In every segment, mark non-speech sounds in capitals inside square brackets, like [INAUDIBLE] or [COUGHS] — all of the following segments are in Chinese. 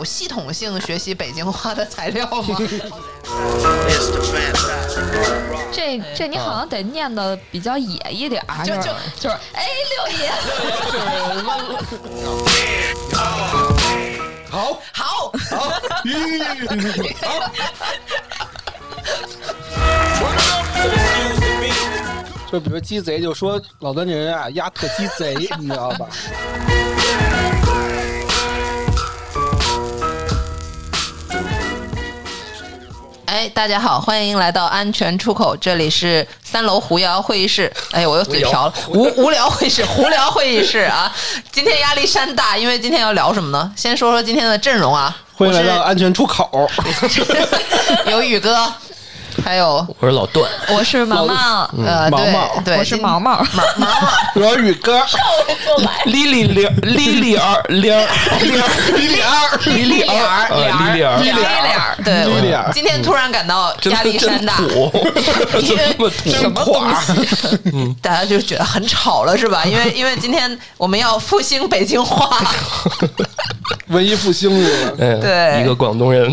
有系统性学习北京话的材料吗？[LAUGHS] 这这你好像得念的比较野一点儿，就就就就是哎六爷，[LAUGHS] 好，好，好，[LAUGHS] 好。就比如鸡贼，就说老段这人啊，丫特鸡贼，你知道吧？哎，大家好，欢迎来到安全出口，这里是三楼胡聊会议室。哎，我又嘴瓢了，无无聊会议室，[LAUGHS] 胡聊会议室啊。今天压力山大，因为今天要聊什么呢？先说说今天的阵容啊，欢迎来到安全出口。[LAUGHS] [LAUGHS] 有宇哥，还有我是老段，我是毛毛，呃，对毛毛。对，我是今毛毛，毛毛。毛。我是宇哥，莉莉玲，莉莉儿，玲儿，玲儿，李李二，莉莉脸儿。呃脸儿。莉莉儿，脸儿脸儿，对，今天突然感到真压力山大，这么土，什么东西？大家就觉得很吵了，是吧？因为因为今天我们要复兴北京话，文艺复兴是对一个广东人，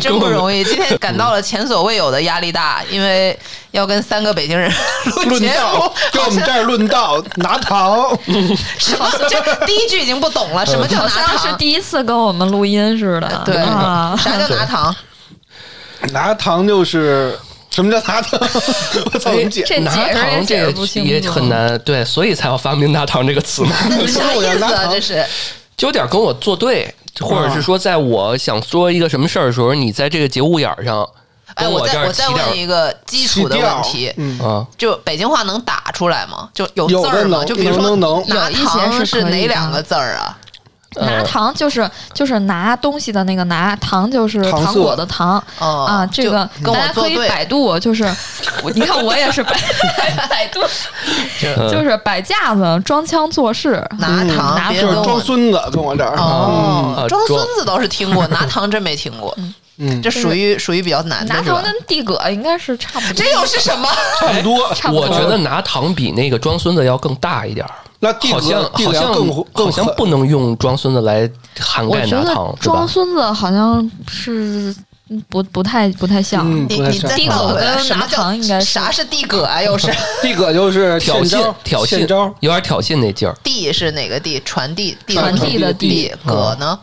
真不容易。今天感到了前所未有的压力大，因为要跟三个北京人论道，，[LAUGHS] 跟我们这儿论道，拿糖。什么？这第一句已经不懂了，什么叫好拿糖？像是第一次跟我们录音似的，对，啊，啥叫拿糖？拿糖就是什么叫拿糖？[LAUGHS] 我怎么解拿解释也糖这解释不清也很难，对，所以才要发明拿糖这个词嘛，那是啥意思啊？这是就有点跟我作对，或者是说，在我想说一个什么事儿的时候，你在这个节骨眼儿上哎，跟我再我再儿起点问一个基础的问题，嗯，啊，就北京话能打出来吗？就有字儿吗？就比如说拿有一些糖是哪两个字儿啊？拿呃糖就是就是拿东西的那个拿，糖就是糖糖果的糖哦啊，这个大家可以百度，就是 [LAUGHS] 你看我也是百 [LAUGHS] 百度，嗯就是摆架子装腔作势，拿拿糖，拿就是。装孙子，跟我这儿。哦嗯，装孙子倒是听过，[LAUGHS] 拿糖真没听过。嗯，这属于属于比较难的，拿糖跟地葛应该是差不多。这又是什么？差不多。差不多我觉得拿糖比那个装孙子要更大一点儿。那地好像地好像更更好像不能用装孙子来涵盖拿糖，装孙子好像是不不太不太像。嗯，你不太像你地葛跟拿回来什么叫糖应该啥是地葛啊？又是 [LAUGHS] 地葛就是挑衅，挑衅招，有点挑衅那劲儿。地是哪个地？传递地传递的地地葛呢？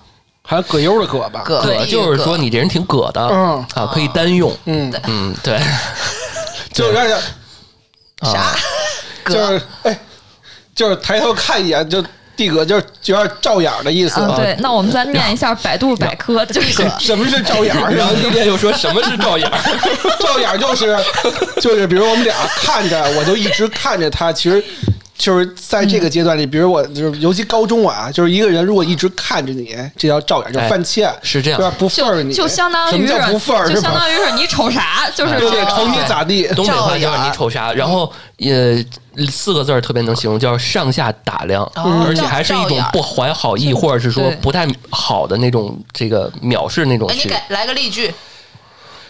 还有葛优的葛吧？葛葛就是说你这人挺葛的，嗯啊，可以单用。嗯，嗯，对，[LAUGHS] 就有点啥啊？[LAUGHS] 就是哎，就是抬头看一眼就地格，就是就有点照眼儿的意思。嗯，对，那我们再念一下百度百科，[LAUGHS] 就是什么是照眼儿？然后丽丽又说什么是照眼儿？[LAUGHS] 照眼儿就是就是，比如我们俩看着，我就一直看着他，其实。就是在这个阶段里，比如我就是，尤其高中啊，就是一个人如果一直看着你，这叫照眼，就犯欠，是这样对吧？不忿儿你，就相当什么于是叫不忿儿？就相？当于是你瞅啥，就是对瞅你咋地？东北话叫照眼儿你瞅啥？然后呃，四个字儿特别能形容，叫上下打量，哦而且还是一种不怀好意，或者是说不太好的那种这个藐视那种哎，你。给来个例句。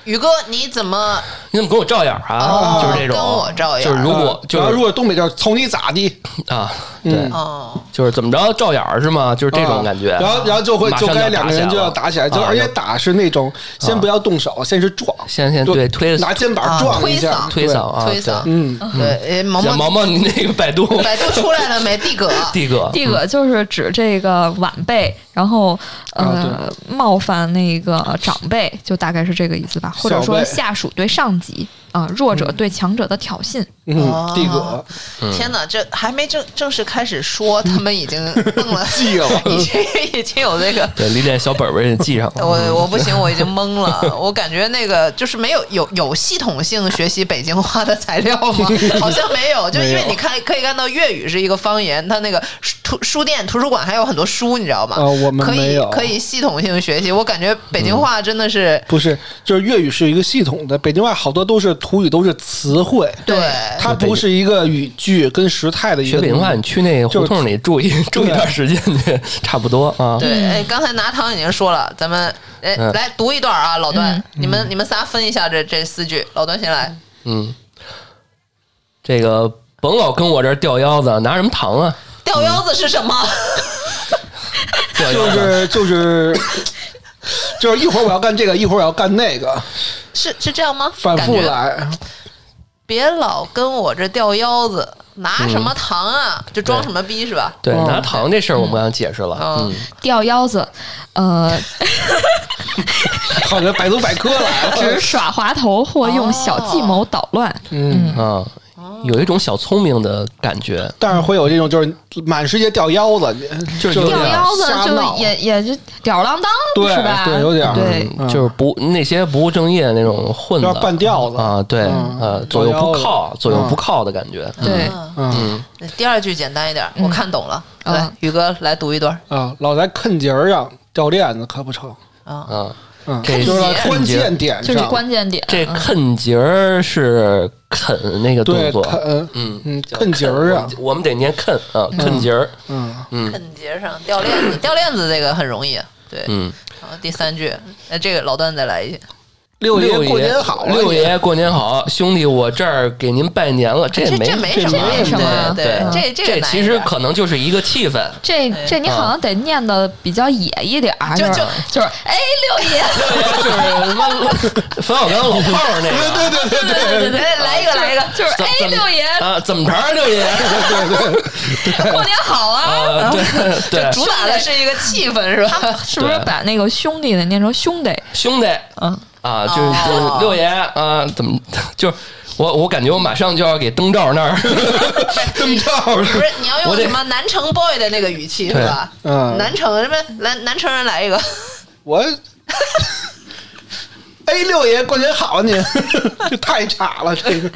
宇哥，你怎么你怎么跟我照眼儿啊？哦就是这种，跟我照眼儿就是如果就是然后如果东北叫瞅你咋地，啊，对，嗯哦？就是怎么着照眼儿是吗？就是这种啊感觉。然后然后就会马上就该两个人就要要打起来，就而且打是那种先不要动手，先是撞，先先对推拿肩膀啊撞一下，推推搡啊，推搡。对。嗯，对，哎毛毛小毛毛，你那个百度 [LAUGHS] 百度出来了没？地哥，[LAUGHS] 地哥，地哥就是指这个晚辈，然后呃冒犯那个长辈，就大概是这个意思吧，或者说下属对上级啊、弱者对强者的挑衅。嗯，地葛天哪，这还没正正式开始说，他们已经 [LAUGHS] 弄了，记了 [LAUGHS] 已经已经有那个。对，李典小本本也记上了。我我不行，我已经懵了。我感觉那个就是没有有有系统性学习北京话的材料吗？好像没有，就因为你看可以看到粤语是一个方言，它那个图书店、图书馆还有很多书，你知道吗？啊我们可以没有可以系统性学习。我感觉北京话真的是不是，就是粤语是一个系统的，北京话好多都是土语，都是词汇，对。它不是一个语句跟时态的一个学北京话，你去那个胡同里住一住一段时间去，[LAUGHS] 差不多啊。对，哎，刚才拿糖已经说了，咱们哎嗯。来读一段啊，老段嗯，你们你们仨分一下这这四句，老段先来。嗯，这个甭老跟我这儿吊腰子，拿什么糖啊？吊腰子是什么？吊腰子。就是就是就是一会儿我要干这个，一会儿我要干那个，是是这样吗？反复来。别老跟我这掉腰子，拿什么糖啊，就装什么逼是吧？对，哦拿糖这事儿我们刚解释了，嗯嗯，吊腰子，呃，好像百度百科来了。[LAUGHS] 只耍滑头或用小计谋捣乱。嗯，啊，有一种小聪明的感觉，但是会有这种就是满世界掉腰子，就是有点吊腰子就也也就吊儿郎当，对是吧？对有点儿。对，嗯就是不那些不务正业那种混子半吊子啊，对，嗯。呃，左右不靠，左右不靠的感觉，对。嗯。嗯。第二句简单一点，嗯。我看懂了。嗯。来，宇哥来读一段。啊，老在坑节儿上掉链子可不成。啊，啊，嗯，这就是关键点就是上，关键点。这嗯啃节儿是啃那个动对作，啃，嗯嗯，叫坑节儿啊我们，我们得念啃啊，啃节儿，嗯，嗯啃节上掉链子，掉链子这个很容易。对，嗯，然后第三句，那这个老段再来一句。六爷过年好啊，六爷过年好，兄弟，我这儿给您拜年了，这没这这没什么，没什么对对这这其实可能就是一个气氛。这这你好像得念的比较野一点儿，就就就是哎六爷，[LAUGHS] 就是 [LAUGHS] 什么冯小刚老炮儿那个，对对对对对对，来来一个来一个就是哎六爷啊，怎么着啊，六爷？[LAUGHS] 过年好啊！啊，对对，主打的是一个气氛是吧？是不是把那个兄弟的念成兄弟？兄弟嗯，啊，就是就六爷啊，怎么就我我感觉我马上就要给灯罩那儿 [LAUGHS] 灯罩不是 [LAUGHS] 你要我得用什么南城 boy 的那个语气是吧？嗯南城什么南南城人来一个，[LAUGHS] 我。哎，六爷过年好啊您，这太差了，这个。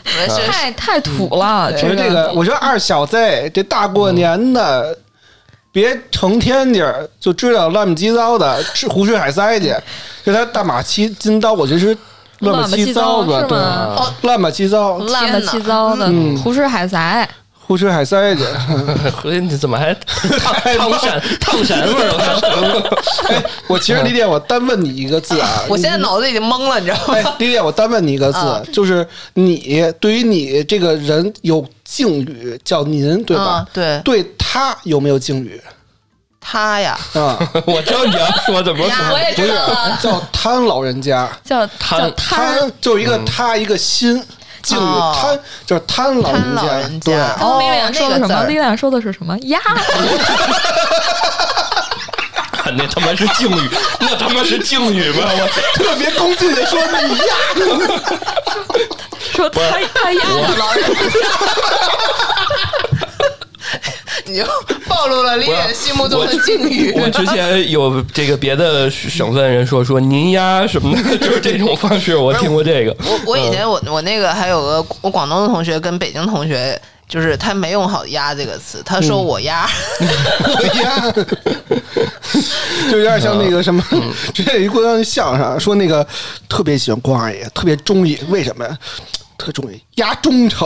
太太土了，我这说这个，我觉得二小子，这大过年的，别成天地儿就知道乱七八糟的吃胡吃海塞去，就他大马七金刀，我觉得是乱七八糟的，乱七八糟是对乱七八糟，乱八七糟的嗯。胡吃海塞。胡吃海塞去。[LAUGHS] 回去你怎么还 [LAUGHS] 烫烫闪烫闪味儿我其实李典，我单问你一个字啊，我现在脑子已经懵了，你知道哎吗？，李典，我单问你一个字啊，就是你对于你这个人有敬语叫您，对吧？嗯？对。对他有没有敬语？他呀，啊？[LAUGHS] 我知道你要说怎么说，我也不是知道，叫贪老人家，叫贪叫贪贪就是一个他一个心。敬语哦。贪就是贪老贪老人家。刚刚李哦亮说的什么？那个字儿。李亮说的是什么？呀，[LAUGHS] 那他妈是敬语，那他妈是敬语吗？我特别恭敬的说你呀，说他他鸭的老人你就暴露了李远心目中的境遇。我之前有这个别的省份人说说您呀什么的，就是这种方式，我听过这个。我我以前我我那个还有个我广东的同学跟北京同学，就是他没用好“鸭”这个词，他说我鸭，我压，[LAUGHS] 就有点像那个什么，之前有一郭德纲相声说那个特别喜欢关二爷，特别中意，为什么呀？特中意压忠诚，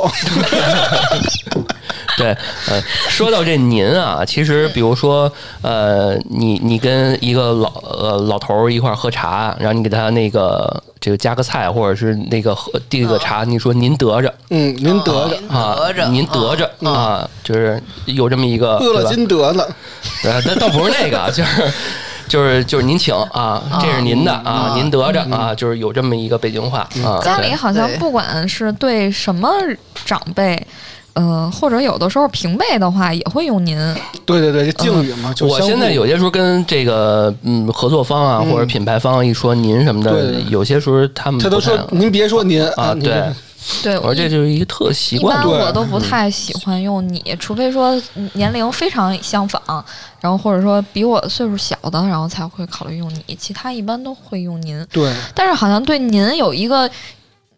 [LAUGHS] 对，呃，说到这您啊，其实比如说，呃，你你跟一个老呃老头儿一块儿喝茶，然后你给他那个这个加个菜，或者是那个喝递个茶，你说您得着？嗯，您得着，啊您得着。啊，就是有这么一个饿了金得了，呃，但倒不是那个，就是就是就是您请啊，这是您的啊，您得着啊，就是有这么一个北京话啊。家里好像不管是对什么长辈，呃，或者有的时候平辈的话，也会用您。对对对，这敬语嘛，就我现在有些时候跟这个嗯合作方啊嗯。或者品牌方一说您什么的对，有些时候他们他都说您别说您啊，您对，对，我说这就是一个特习惯一惯般。我都不太喜欢用你，除非说年龄非常相仿，然后或者说比我岁数小的，然后才会考虑用你，其他一般都会用您。对，但是好像对您有一个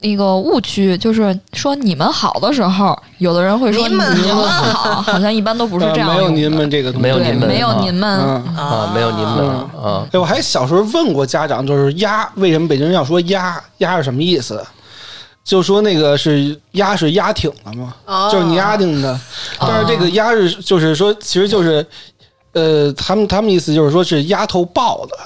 那个误区，就是说你们好的时候，有的人会说你们好，好像一般都不是这样呃没有您们这个没有您们没有啊您们，嗯。啊，没有您们啊，哎，我还小时候问过家长，就是鸭为什么北京人要说鸭？鸭是什么意思？就说那个是鸭是鸭挺了嘛，哦就是你鸭挺的。但是这个鸭是就是说，其实就是，呃，他们他们意思就是说是丫头抱的，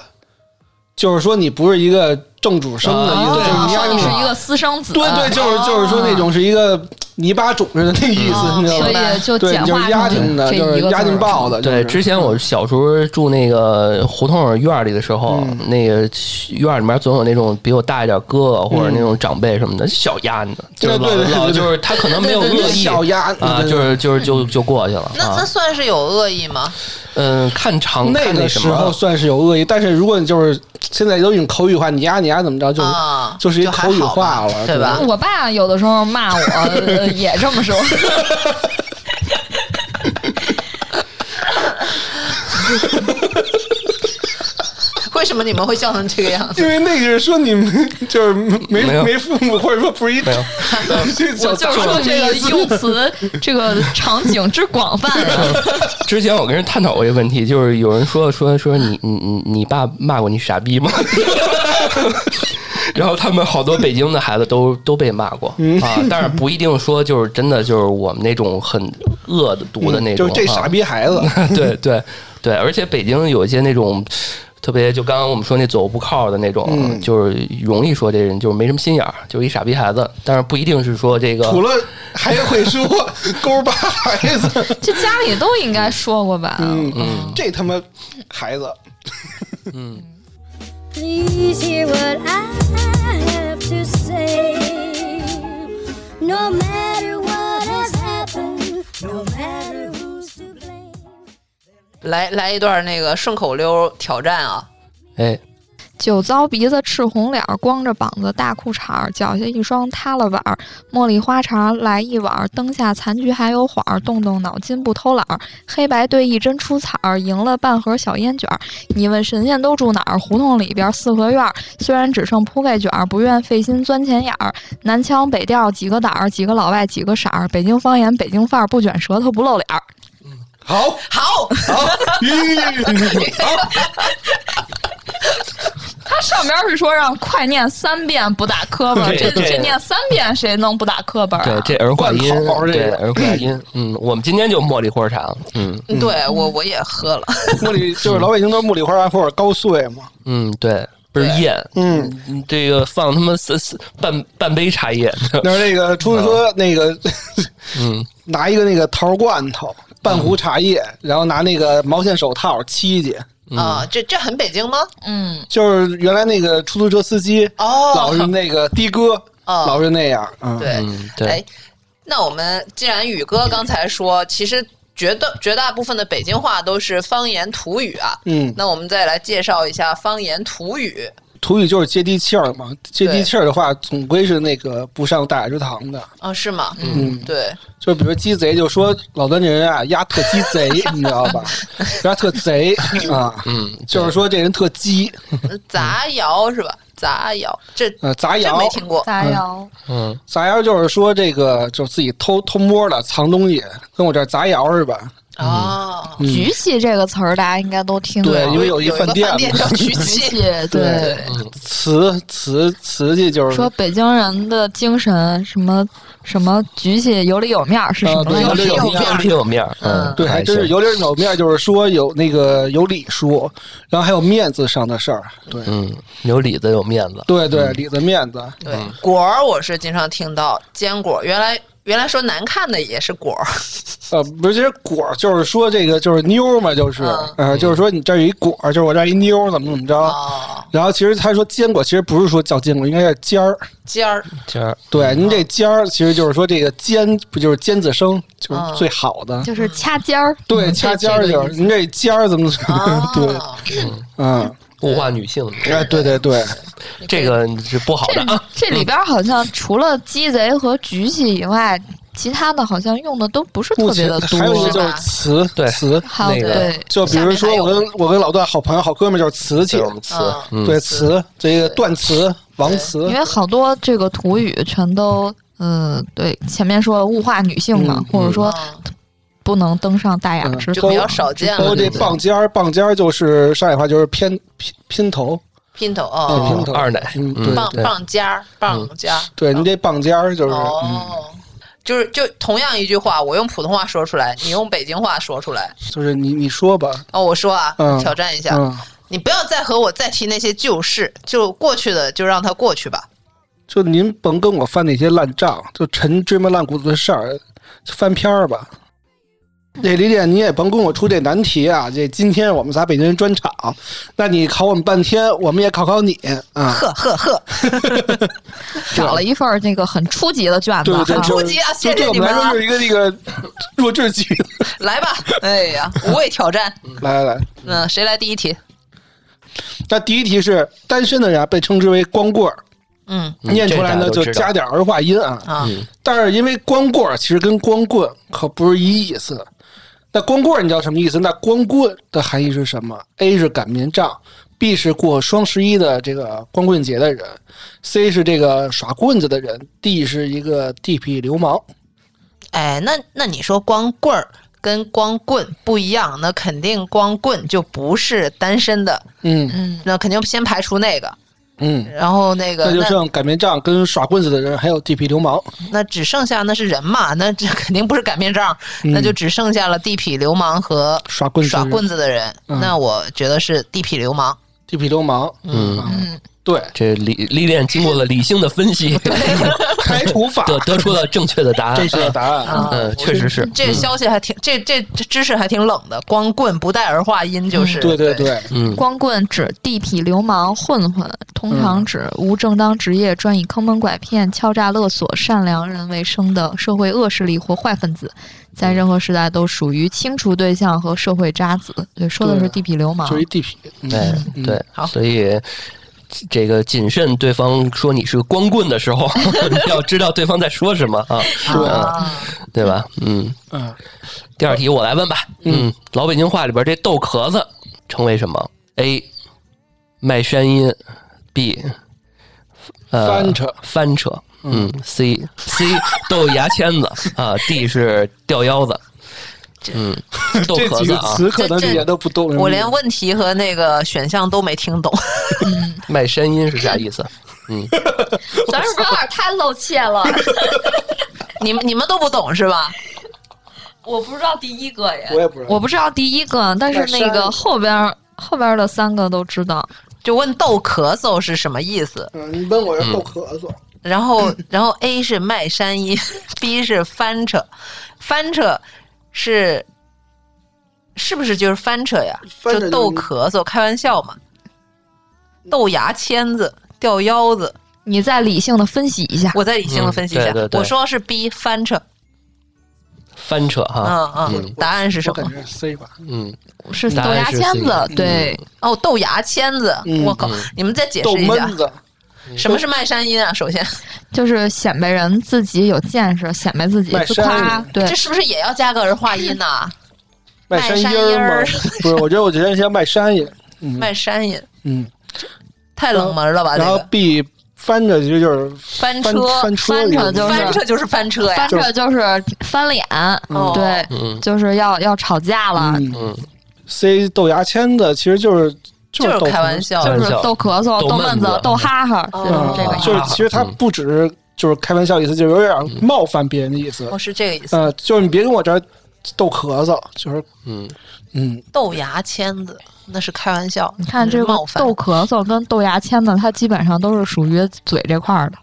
就是说你不是一个正主生的意思，啊就是你是一个私生子，对对，就是就是说那种是一个泥巴种似的那个意思，哦你知道所吗？以就对，就是简化成压挺的，就是压一个字儿挺爆的。对，之前我小时候住那个胡同院里的时候，嗯那个院里面总有那种比我大一点哥哥或者那种长辈什么的，小鸭子，就是老对对对就是他可能没有恶意小鸭子啊，就是就是就就过去了那那啊。算是有恶意吗？嗯，看长那看那个时候算是有恶意，但是如果你就是现在都用口语化，你丫你丫怎么着，就是啊，就是一口语化了，对吧？我爸有的时候骂我，呃也这么说。[LAUGHS] 为什么你们会笑成这个样子？因为那个是说你们 [LAUGHS] 就是没没没父母，或者说不是一没有我就是说这个用词，这个场景之广泛呀。[LAUGHS] 之前我跟人探讨过一个问题，就是有人说说说你你你你爸骂过你傻逼吗？[LAUGHS] 然后他们好多北京的孩子都都被骂过啊，但是不一定说就是真的就是我们那种很恶毒的那种，嗯就是这傻啊逼孩子，对对对，而且北京有一些那种特别，就刚刚我们说那走不靠的那种，嗯就是容易说这人就是没什么心眼儿，就是一傻逼孩子，但是不一定是说这个除了还会说 [LAUGHS] 勾巴孩子，[LAUGHS] 这家里都应该说过吧？嗯嗯，这他妈孩子，[LAUGHS] Please hear what I have to say. No matter what has happened, no matter who's to blame. 来来一段那个顺口溜挑战啊！哎，酒糟鼻子赤红脸儿，光着膀子大裤衩儿，脚下一双塌了碗儿，茉莉花茶来一碗儿，灯下残局还有缓儿，动动脑筋不偷懒儿，黑白对弈真出彩儿，赢了半盒小烟卷儿。你问神仙都住哪儿？胡同里边儿四合院儿，虽然只剩铺盖卷儿，不愿费心钻钱眼儿。南腔北调几个胆儿，几个老外几个色儿，北京方言北京范儿，不卷舌头不露脸儿。好。好，好，[LAUGHS] 咦。好，他上边是说让快念三遍不打磕巴，这这念三遍谁能不打磕巴啊？对，这儿化音对个。儿化音，嗯，我们今天就茉莉花茶，嗯。[LAUGHS] 对我我也喝了，茉莉就是老北京都是茉莉花或者高碎嘛，嗯，对，倍儿艳，嗯，嗯这个放他妈三三半半杯茶叶，那是那个出租车那个嗯，[LAUGHS] 拿一个那个桃罐头半壶茶叶，然后拿那个毛线手套沏去。啊，这这很北京吗？嗯，就是原来那个出租车司机，哦。老是那个的哥，哦。老是那样，嗯，对，嗯对。哎，那我们既然宇哥刚才说，其实绝大绝大部分的北京话都是方言土语啊，嗯，那我们再来介绍一下方言土语。土语就是接地气儿嘛，接地气儿的话，总归是那个不上大雅之堂的。哦，是吗？嗯，对，就比如鸡贼，就说老端这人啊，丫特鸡贼，你知道吧？[LAUGHS] 丫特贼啊，嗯，[LAUGHS] 就是说这人特鸡，杂谣是吧？杂谣，这呃，杂真谣没听过。杂谣，嗯杂谣就是说这个就自己偷偷摸的藏东西，跟我这儿杂谣是吧？哦，嗯。局气这个词儿大家应该都听过。对因为有一有饭店叫局局气。对。瓷瓷瓷器就是。说北京人的精神什么什么局气有里有面儿是什么？有里有面有里有面儿，嗯，对，还真是有，里有面，就是说有那个有理数，然后还有面子上的事儿，对。嗯，有里子有面子，对对，里子面子，对，果儿我是经常听到坚果，原来原来说难看的也是果儿。[LAUGHS] 呃，不是，其实果儿就是说这个就是妞嘛，就是嗯呃，就是说你这儿有一果儿，就是我这儿一妞，怎么怎么着。哦，然后其实他说坚果，其实不是说叫坚果，应该叫尖儿。尖儿尖儿对，您这尖儿其实就是说这个尖，不就是尖子生，就是嗯最好的。就是掐尖儿。对，嗯掐尖儿就是您这尖儿怎么怎么？对，哦，[LAUGHS] 嗯，物化女性，哎，对对对，[LAUGHS] 这个是不好的啊。这里边好像除了鸡贼和局气以外，其他的好像用的都不是特别的多。还有一个就是是吧瓷，对。瓷，还有那个对，就比如说我跟我跟老段好朋友好哥们儿就是瓷器对，我，们词。对瓷，这个断瓷、王瓷因，为好多这个土语全都，嗯，对，前面说物化女性嘛，嗯或者说嗯不能登上大雅嗯之就比较少见了。包括这棒尖儿，棒尖儿就是上海话就是偏拼拼头，拼头对哦，拼头。二奶，棒棒尖儿，棒尖儿。对你这棒尖儿就是，嗯，哦，就是就同样一句话，我用普通话说出来，你用北京话说出来。就是你你说吧，哦，我说啊，嗯。挑战一下，嗯，你不要再和我再提那些旧事，就过去的就让它过去吧。就您甭跟我翻那些烂账，就陈芝麻烂谷子的事儿，翻篇儿吧。这李姐，你也甭跟我出这难题啊！这今天我们仨北京人专场，那你考我们半天，我们也考考你啊！呵呵呵，[LAUGHS] 找了一份儿这个很初级的卷子对对对，啊，初级啊就谢谢对我们来你们啊说是一个那个 [LAUGHS] 弱智级的。[LAUGHS] 来吧！哎呀，无畏挑战。来来来，嗯，谁来第一题？那第一题是单身的人啊被称之为光棍儿，嗯嗯念出来呢就加点儿儿化音啊。啊，但是因为光棍儿其实跟光棍可不是一意思。那光棍儿你知道什么意思？那光棍的含义是什么？A 是擀面杖，B 是过双十一的这个光棍节的人，C 是这个耍棍子的人，D 是一个地痞流氓。哎，那那你说光棍儿跟光棍不一样，那肯定光棍就不是单身的，嗯嗯，那肯定先排除那个，嗯，然后那个那就剩擀面杖跟耍棍子的人，还有地痞流氓。那只剩下那是人嘛，那这肯定不是擀面杖，嗯那就只剩下了地痞流氓和耍棍子的人耍棍子的人。嗯那我觉得是地痞流氓。地痞流氓。嗯，对，这历历练经过了理性的分析 [LAUGHS] [LAUGHS] 排除法得得出了正确的答案。正确的答案啊。嗯，确实是。这消息还挺，这这这知识还挺冷的。光棍不带儿化音就是，对对对，嗯，光棍指地痞流氓、混混，通常指无正当职业、专以坑蒙拐骗、敲诈勒索善良人为生的社会恶势力或坏分子，在任何时代都属于清除对象和社会渣子。对，说的是地痞流氓属于地痞。嗯对，好所以这个谨慎对方说你是个光棍的时候，[LAUGHS] 你要知道对方在说什么啊，对啊，对吧？嗯，嗯，第二题我来问吧。嗯，老北京话里边这豆壳子称为什么？A. 卖山音，B. 呃翻车翻车。嗯，C C 豆牙签子啊，D 是吊腰子。嗯，[LAUGHS] 豆这壳子啊，几个词可能都不懂。我连问题和那个选项都没听懂。卖山音是啥意思？嗯咱是不是有点太露怯了？[LAUGHS] 你们你们都不懂是吧？我不知道第一个耶我也不知道。我不知道第一个，但是那个后边儿后边儿的三个都知道。就问逗咳嗽是什么意思？嗯，你问我是豆咳嗽，然后然后 A 是卖山音，[LAUGHS] B 是翻扯，翻车是是不是就是翻车呀？翻就逗咳嗽，开玩笑嘛。豆芽签子，吊腰子，你再理性的分析一下。我再理性的分析一下，嗯对对对我说是 B 翻车，翻车哈。嗯嗯，答案是什么？我感觉是 C 吧。嗯，是豆芽签子，对，哦，豆芽签子，嗯我靠！你们再解释一下闷，子，什么是卖山音啊？首先，[LAUGHS] 就是显摆人自己有见识，显摆自己自夸。对这，是不是也要加个儿化音呢？[LAUGHS] 卖山音儿吗？[LAUGHS] 不是，我觉得我觉得像卖山音。嗯卖山音，嗯，太冷门了吧？然后 B 翻着其实就是翻翻车，翻车就是翻车就是翻车呀翻。车就是翻脸，哦对，嗯就是要要吵架了，，C 豆芽签子，其实就是就就是开玩笑，就是逗咳嗽、逗闷子逗哈哈，哦就是这个啊，意思。就是其实他不只是就是开玩笑意思，就有点冒犯别人的意思哦，。是这个意思。呃，就是你别跟我这儿逗咳嗽，就是嗯，嗯，豆芽签子那是开玩笑，你看这个冒犯逗咳嗽跟豆芽签子，它基本上都是属于嘴这块儿的。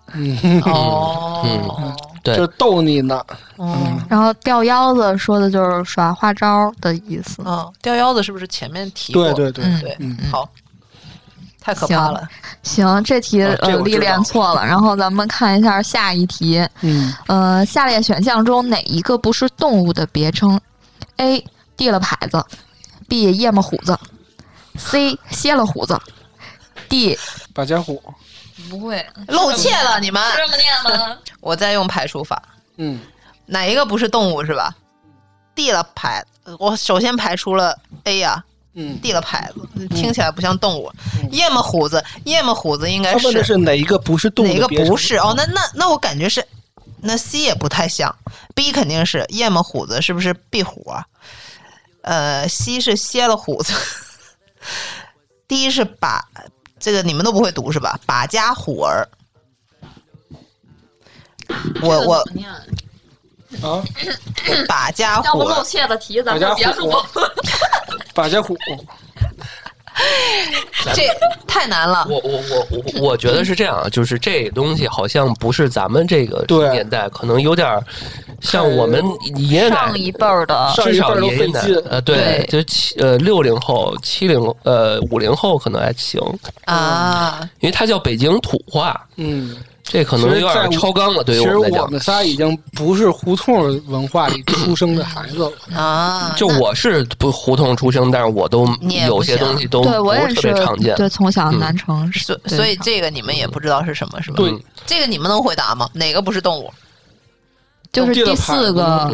哦，对就逗你呢。嗯然后吊腰子说的就是耍花招的意思。嗯，吊腰子是不是前面提过？对对对，嗯对嗯好，太可怕了。行，这题呃历练错了，然后咱们看一下下一题。嗯，呃，下列选项中哪一个不是动物的别称？A. 地了牌子，B. 夜么虎子，C. 歇了虎子，D. 把家虎，不会露怯了你们，这么念吗？我在用排除法，嗯，哪一个不是动物是吧？？D 了牌，我首先排除了 A 呀、嗯，递了牌子，听起来不像动物。夜幕虎子，夜幕虎子应该他问的是哪一个不是动物哪个称？不是？哦，那那那我感觉是，那 C 也不太像，B 肯定是夜幕虎子，是不是壁虎啊？呃，C 是歇了虎子，D 是把这个你们都不会读是吧？把家虎儿。我我啊，把家要不露虎儿，怯的题，咱们别虎录。，[LAUGHS] 百家虎，[LAUGHS] 这太难了。我我我我我觉得是这样，啊，就是这东西好像不是咱们这个对。年代，可能有点儿像我们爷爷奶上一辈儿的上至少一辈儿都费爷爷奶劲呃，对对，就七呃六零后、七零呃五零后可能还行，啊，因为它叫北京土话，嗯，这可能有点超纲了，对于其实我们来讲。我们仨已经不是胡同文化里出生的孩子了。啊，就我是不胡同出生，但是我都有些东西都不对我也是特别常见。对，从小嗯南城，所对所以这个你们也不知道是什么，是吧？对，这个你们能回答吗？哪个不是动物？就是第四个？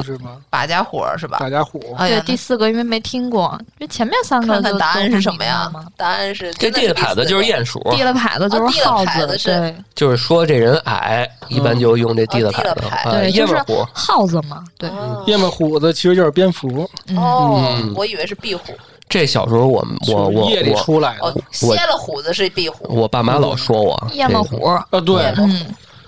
把家伙是吧？把家伙，对哎呀，第四个，因为没听过，因为前面三个看看答案是什么呀？答案是这地的牌子就是鼹鼠，地的牌子就是耗子，对。就是说这人矮，一般就用这地的哦牌子。对，就是。耗子嘛，对，哦。夜幕虎子其实就是蝙蝠，哦嗯，我以为是壁虎。这小时候我们我我是夜里我出来哦的。，歇了虎子是壁虎，我爸妈老说我夜幕虎，啊，对，嗯，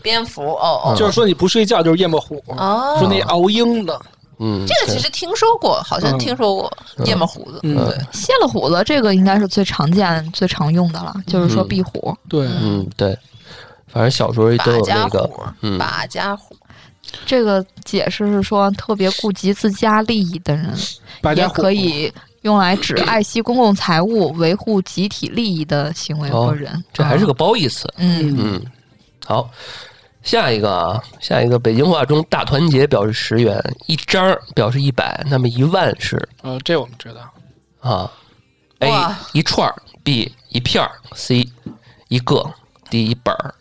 蝙蝠。哦哦。就是说你不睡觉就是夜猫虎，哦，说那熬鹰的，嗯，这个其实听说过，好像嗯听说过夜猫虎子。嗯。对，蝎了虎子这个应该是最常见、最常用的了，就是说壁虎。对，嗯对，反正小时候都把家有那个虎，嗯。把家虎。这个解释是说，特别顾及自家利益的人，也可以用来指爱惜公共财物、维护集体利益的行为和人。哦这还是个啊褒义词。嗯，嗯，好，下一个啊，下一个北京话中大团结表示十元，一张表示一百，那么一万是呃，这我们知道。啊，A 哇一串儿，B 一片儿，C 一个，D 一本儿。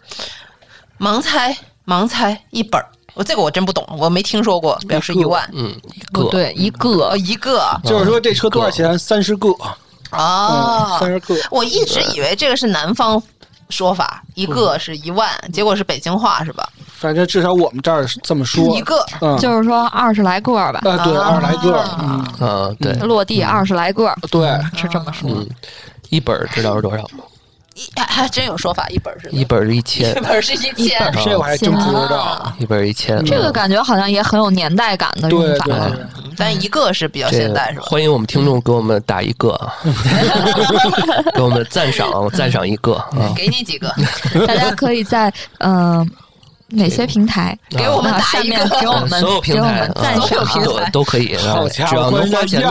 盲猜，盲猜一本儿。我这个我真不懂，我没听说过，表示一万。嗯，一个对，一个哦，一个就是说这车多少钱？三十个，哦嗯，三十个。我一直以为这个是南方说法，一个是一万，结果是北京话是吧？反正至少我们这儿是这么说。一个嗯，就是说二十来个吧，啊，对，啊二十来个，嗯，啊，对，落地二十来个，对，是这么说。嗯，一本儿知道是多少吗？一还 [LAUGHS] 还真有说法，一本儿是一本儿是一千一，本是一千。这我还真不知道。啊一本儿一千。这个感觉好像也很有年代感的用法。但一个是比较现代是吧？欢迎我们听众给我们打一个啊，给我们赞赏赞赏一个 [LAUGHS] 啊，给你几个，大家可以在嗯、呃哪些平台给我们啊打一下面给。我们所有平给我台赞赏所有平台都都可以，啊好家伙只要能花钱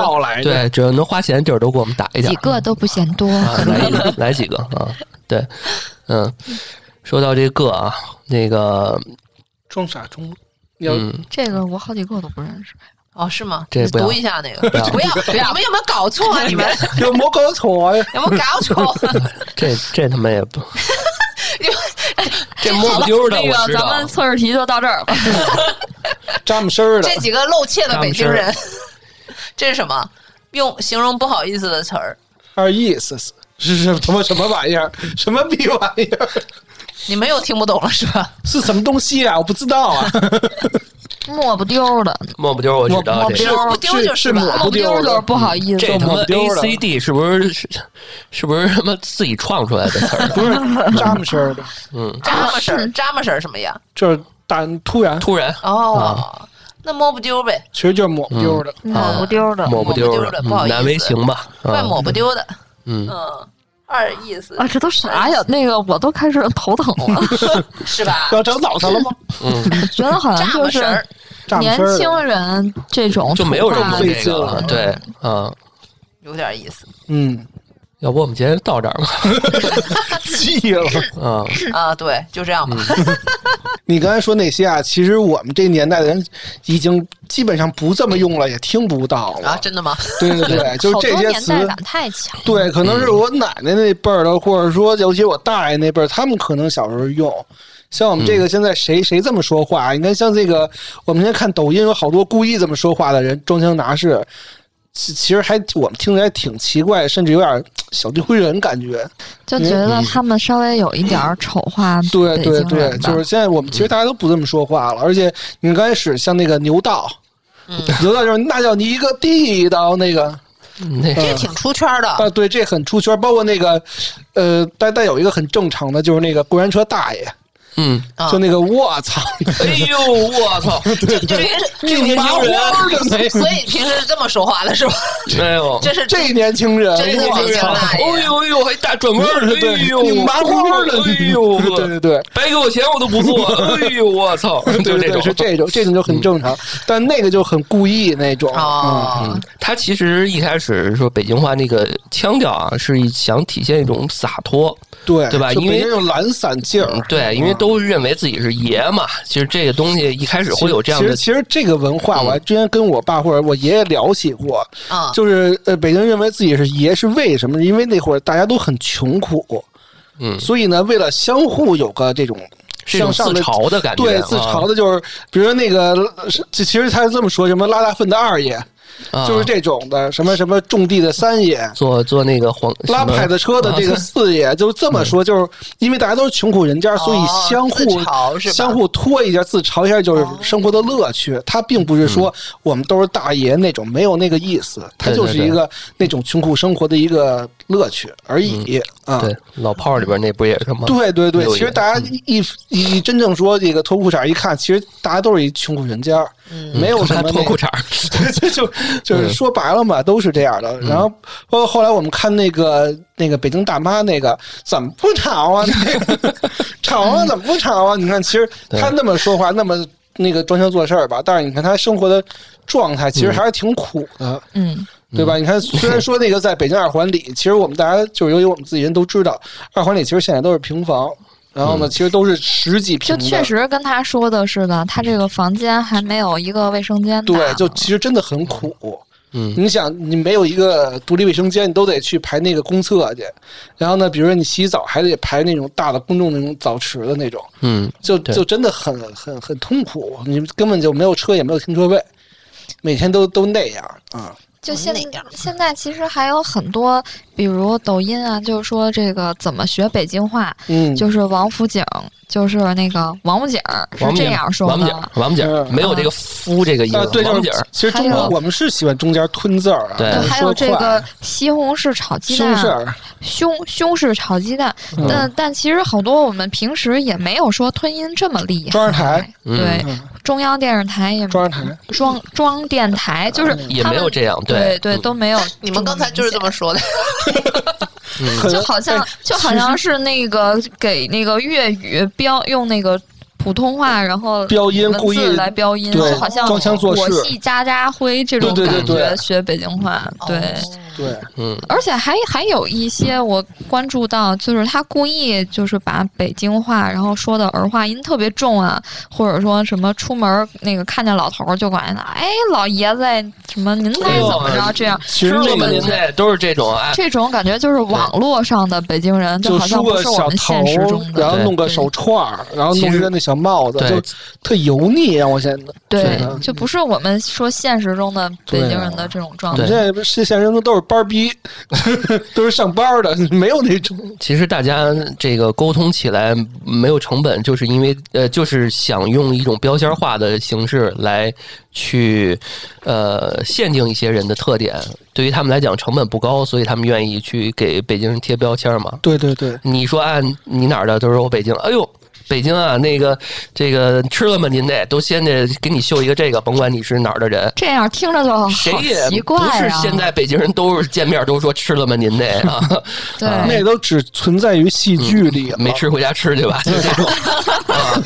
对，只要能花钱地儿都给我们打一点几个都不嫌多。啊，来来几个啊，对，嗯，说到这个啊，那个装傻充。要嗯，这个我好几个都不认识。哦，是吗？你这读一下那个，不要不要，你们有没有搞错啊？你们有没搞错呀？有没有搞错？这这他妈也不，这摸不丢的那个咱们，测试题就到这儿吧。詹姆斯儿的这，几个露怯的北京人，这是什么？用形容不好意思的词儿，二意思是是是什么什么玩意儿？什么逼玩意儿？你们又听不懂了是吧？是什么东西啊？我不知道啊。抹不丢的，抹不丢我知道摸不丢这个。不丢就是抹抹不不丢就是不好意思。这他妈 A 的 C D 是不是是是不是他妈自己创出来的词儿？[LAUGHS] 不是詹姆斯儿的，嗯，扎么事儿，扎么事儿什么呀？就是打突然，突然哦，那摸不丢呗，其实就是抹不丢的。抹不丢的。抹不丢的不好意思嗯难为情吧？怪啊抹不丢的。嗯，嗯，二意思啊，这都啥呀？那个我都开始头疼了。[LAUGHS] 是吧？要长脑袋了吗？[LAUGHS] 嗯 [LAUGHS] 觉得好像就是年轻人这种就没有人土话问这个了了，对，嗯，有点意思嗯，要不我们今天到这儿吧？[LAUGHS] 记了。啊，啊。对，就这样吧。[LAUGHS] 你刚才说那些啊，其实我们这年代的人已经基本上不这么用了，也听不到了。啊，真的吗？对对对，[LAUGHS] 就是这些词年代感太强。对，可能是我奶奶那辈儿的，或者说尤其我大爷那辈儿，他们可能小时候用。像我们这个现在谁谁这么说话？你看，像这个我们现在看抖音，有好多故意这么说话的人，装腔拿势，其其实还我们听起来挺奇怪，甚至有点小丢人感觉。就觉得他们稍微有一点儿丑化对对对，就是现在我们其实大家都不这么说话了，而且你刚开始像那个牛道，嗯牛道就是那叫你一个地道那个。那这挺出圈的。啊，对，这很出圈。包括那个，呃，但但有一个很正常的，就是那个过山车大爷，嗯，啊就那个我操，哎呦，我操，[LAUGHS] 就就平时这年轻人，所以平时是这么说话的是吧？[LAUGHS] 没有，这是这年轻人，这是我北京操大爷哎呦哎呦，还大转弯儿，哎呦，你麻花的，哎呦，对对对。白给我钱我都不做，哎呦，我操，[LAUGHS] 就对对对，是。这种，这种就很正常，但那个就很故意那种。哦嗯，嗯，他其实一开始说北京话那个腔调啊，是想体现一种洒脱，对对吧？因为那种懒散劲儿。嗯，，对，因为都认为自己是爷嘛。其实这个东西一开始会有这样的其实，其实这个文化，嗯我还之前跟我爸或者我爷爷聊起过，啊，就是呃，北京认为自己是爷是为什么？因为那会儿大家都很穷苦，嗯，所以呢，为了相互有个这种是一种自向上的。嘲的感觉，对，自嘲的就是，比如说那个，其实他是这么说，什么拉大粪的二爷，啊就是这种的，什么什么种地的三爷，做做那个黄拉牌子车的这个四爷，[LAUGHS] 就这么说，就是因为大家都是穷苦人家，所以相互是相互拖一下、自嘲一下，就是生活的乐趣。他并不是说我们都是大爷那种，没有那个意思，他就是一个那种穷苦生活的一个乐趣而已啊。对老炮儿里边那不也是吗？对对对，其实大家一一一真正说这个脱裤衩一看，其实大家都是一穷苦人家，没有什么脱那裤衩儿，[LAUGHS] 就就就是说白了嘛，都是这样的。然后包括后来我们看那个那个北京大妈那个怎么不吵啊？那 [LAUGHS] 个 [LAUGHS] 吵啊怎么不吵啊？你看，其实他那么说话，那么那个装腔作势儿吧，但是你看他生活的状态，其实还是挺苦的。嗯，对吧？你看，虽然说那个在北京二环里，其实我们大家就是由于我们自己人都知道，二环里其实现在都是平房，然后呢，其实都是十几平，就确实跟他说的似的，他这个房间还没有一个卫生间大对，就其实真的很苦。嗯你想，你没有一个独立卫生间，你都得去排那个公厕去。然后呢，比如说你洗澡还得排那种大的公众那种澡池的那种，嗯，就就真的很很很痛苦。你根本就没有车，也没有停车位，每天都都那样啊。就现那样现在其实还有很多，比如抖音啊，就是说这个怎么学北京话，嗯，就是王府井，就是那个王府井儿是这样说的王府井，王府井嗯没有这个夫这个意啊，思，对，就是王府井儿其实中国我们是喜欢中间吞字儿啊，对还有这个西红柿炒鸡蛋，西红柿儿，西西红柿炒鸡蛋，嗯但但其实好多我们平时也没有说吞音这么厉害。中央台对，嗯中央电视台也中央台装装电台就是也没有这样，对对都没有。你们刚才就是这么，说的，[LAUGHS] [LAUGHS] 就好像哎就好像是那个给那个粤语标用那个。普通话，然后标音文故意字来标音，就好像装腔作势。我系渣渣辉这种对对对感觉，对。学北京话，对。对，嗯，而且还还有一些我关注到，就是他故意就是把北京话，然后说的儿化音特别重啊，或者说什么出门那个看见老头儿就管他，哎，老爷子什么您猜怎么着这样，其实这个那个年代都是这种啊，这种感觉就是网络上的北京人，就好像不梳个小是我们现实中，的。然后对。弄个手串儿，然后弄一个那小帽子，对就特油腻，让我显得。对对，就不是我们说现实中的北京人的这种状态我们。现在是现实中都是班儿逼，[LAUGHS] 都是上班的，[LAUGHS] 没有那种。其实大家这个沟通起来没有成本，就是因为呃，就是想用一种标签化的形式来去呃限定一些人的特点。对于他们来讲，成本不高，所以他们愿意去给北京人贴标签嘛。对对对，你说按你哪儿的，都是我北京。哎呦，北京啊，那个这个吃了吗？您得都先得给你秀一个这个，甭管你是哪儿的人。这样听着就好谁也奇不怪啊！是现在北京人都是见面都说吃了吗？您得啊，[LAUGHS] 对啊那都只存在于戏剧里了。没吃回家吃去吧，就这种啊，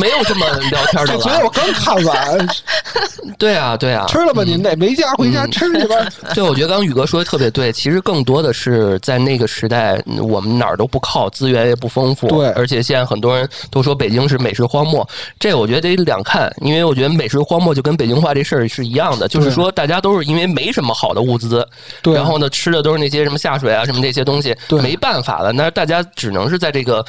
没有这么聊天的这昨天我。刚看完，[LAUGHS] 对啊，对啊，吃了吗您得没家回家吃去吧。[LAUGHS] 对，我觉得刚刚宇哥说的特别对。其实更多的是在那个时代，嗯我们哪儿都不靠，资源也不丰富。对而且现在很多人都说北京是美食荒漠，这我觉得得两看，因为我觉得美食荒漠就跟北京话这事儿是一样的，就是说大家都是因为没什么好的物资，对。然后呢吃的都是那些什么下水啊什么这些东西，对。没办法了，那大家只能是在这个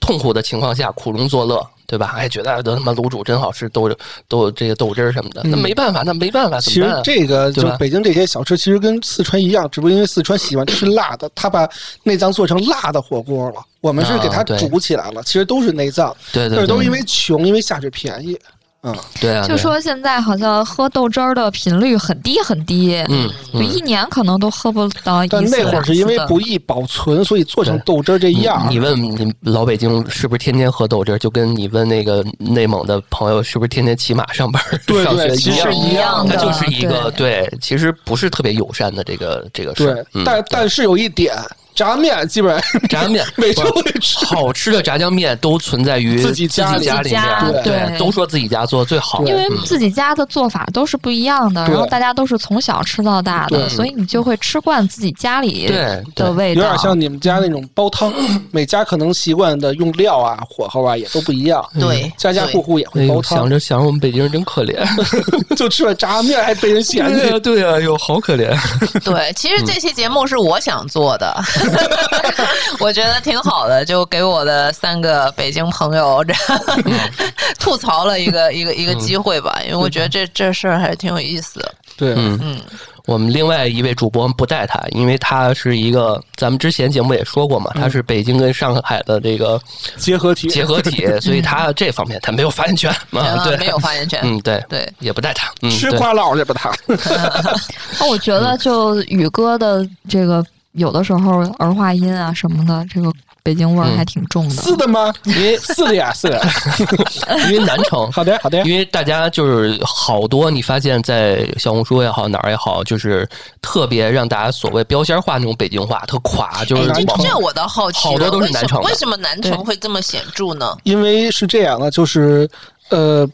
痛苦的情况下苦中作乐。对吧？哎，觉得都他妈卤煮真好吃，豆豆这个豆汁儿什么的，那没办法，那没办法，怎其实？这个就北京这些小吃，其实跟四川一样，只不过因为四川喜欢吃辣的，他把内脏做成辣的火锅了。我们是给它煮起来了，其实都是内脏，对对对但是都是因为穷，因为下水便宜。嗯，对啊，就说现在好像喝豆汁儿的频率很低很低，嗯，嗯。就一年可能都喝不到一次但那会儿是因为不易保存，所以做成豆汁儿这样。你问你老北京是不是天天喝豆汁儿，就跟你问那个内蒙的朋友是不是天天骑马上班儿对上学对，其一样。实一样的。它就是一个对，其实不是特别友善的这个这个事对儿。，嗯但但是有一点，炸面基本上炸酱面。每周不是得吃。好吃的炸酱面都存在于自己家里。家里自己家面，对。都说自己家做的最好。因为嗯。自己家的做法都是不一样的，然后大家都是从小吃到大的，所以你就会吃惯自己家里的味道。有点像你们家那种煲汤，每家可能习惯的用料啊、火候啊也都不一样，对，家家户户也会煲汤。想。着想着我们北京人真可怜，[LAUGHS] 就吃了炸面还被人嫌弃。[LAUGHS] 对呀，对呀，哟，好可怜。对 [LAUGHS] 对，其实这期节目是我想做的，[LAUGHS] 我觉得挺好的，就给我的三个北京朋友这 [LAUGHS] 吐槽了一个 [LAUGHS] 一个一个机会吧，因为我觉得这这事儿还是挺有意思的。对，嗯。嗯，我们另外一位主播不带他，因为他是一个，咱们之前节目也说过嘛，他是北京跟上海的这个结合体。结合体，所以他这方面他没有发言权啊，对，啊没有发言权。嗯，对，对，也不带他，嗯，吃瓜唠去吧他。那，我觉得就宇哥的这个有的时候儿化音啊什么的，这个北京味儿还挺重的。是的吗？因为是的呀，是的。[LAUGHS] 因为南城，好的，好的。因为大家就是好多，你发现，在小红书也好，哪儿也好，就是特别让大家所谓标签化那种北京话，特垮，就是哎，这我倒好奇了，好多都是为什南城为什么南城会这么显著呢？因为是这样的，就是呃，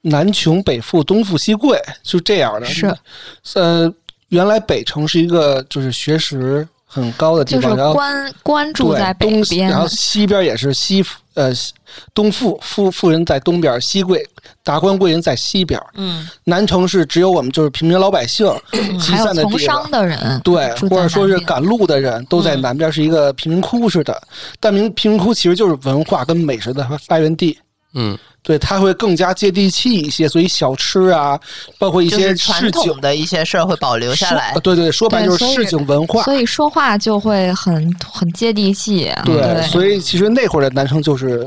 南穷北富，东富西贵，就这样的。是，呃，原来北城是一个就是学识很高的地就是方，然后关关注在北东，边然，后西边也是西富呃西东富富富人在东边，西贵达官贵人在西边。嗯，南城是只有我们就是平民老百姓集散的地从商方。的人，对，或者说是赶路的人都在嗯南边，是一个贫民窟似的。但贫贫民窟其实就是文化跟美食的发源地。嗯，对，它会更加接地气一些，所以小吃啊，包括一些传市井统的一些事儿会保留下来。对对，说白就是市井文化。所以说话就会很很接地气。对，所以其实那会儿的男生就是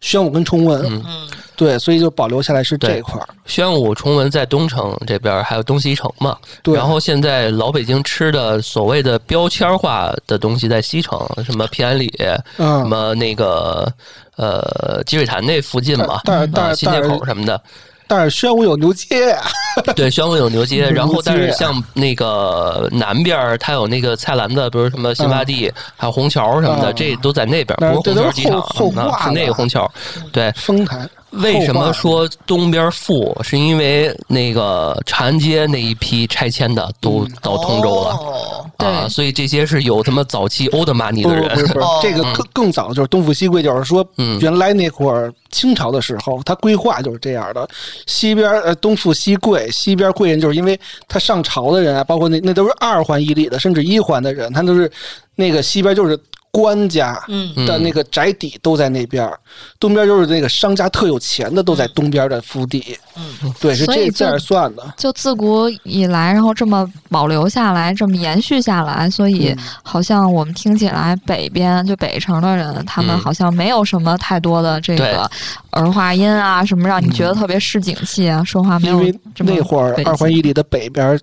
宣武跟崇文，嗯嗯，对，所以就保留下来是这一块儿。宣武、崇文在东城这边，还有东西城嘛。对，然后现在老北京吃的所谓的标签化的东西在西城，什么平安里，嗯什嗯，么那个呃积水潭那附近嘛，但是但是啊新街口什么的。但是宣武有牛街。呀，[LAUGHS] 对，宣武有牛街，[LAUGHS] 然后但是像那个南边，它有那个菜篮子，比如什么新发地，还有虹桥什么的，嗯这都在那边，不是虹桥机场是那个虹桥。对，丰台。为什么说东边富？是因为那个长安街那一批拆迁的都嗯到通州了。哦啊，所以这些是有他妈早期欧的 money 的人，不不是不是哦，这个更更早就是东富西贵，就是说嗯原来那会儿清朝的时候，他规划就是这样的，西边呃东富西贵，西边贵人就是因为他上朝的人啊，包括那那都是二环以里的，甚至一环的人，他都是那个西边就是官家嗯。的那个宅邸都在那边儿，东边就是那个商家特有钱的都在东边的府邸，嗯，对，是这这样算的。就自古以来，然后这么保留下来，这么延续下来，所以嗯。好像我们听起来北边就北城的人，他们嗯好像没有什么太多的这个儿化音啊，什么让你觉得特别市井气啊，说话没有因为那会儿二环以里的北边儿，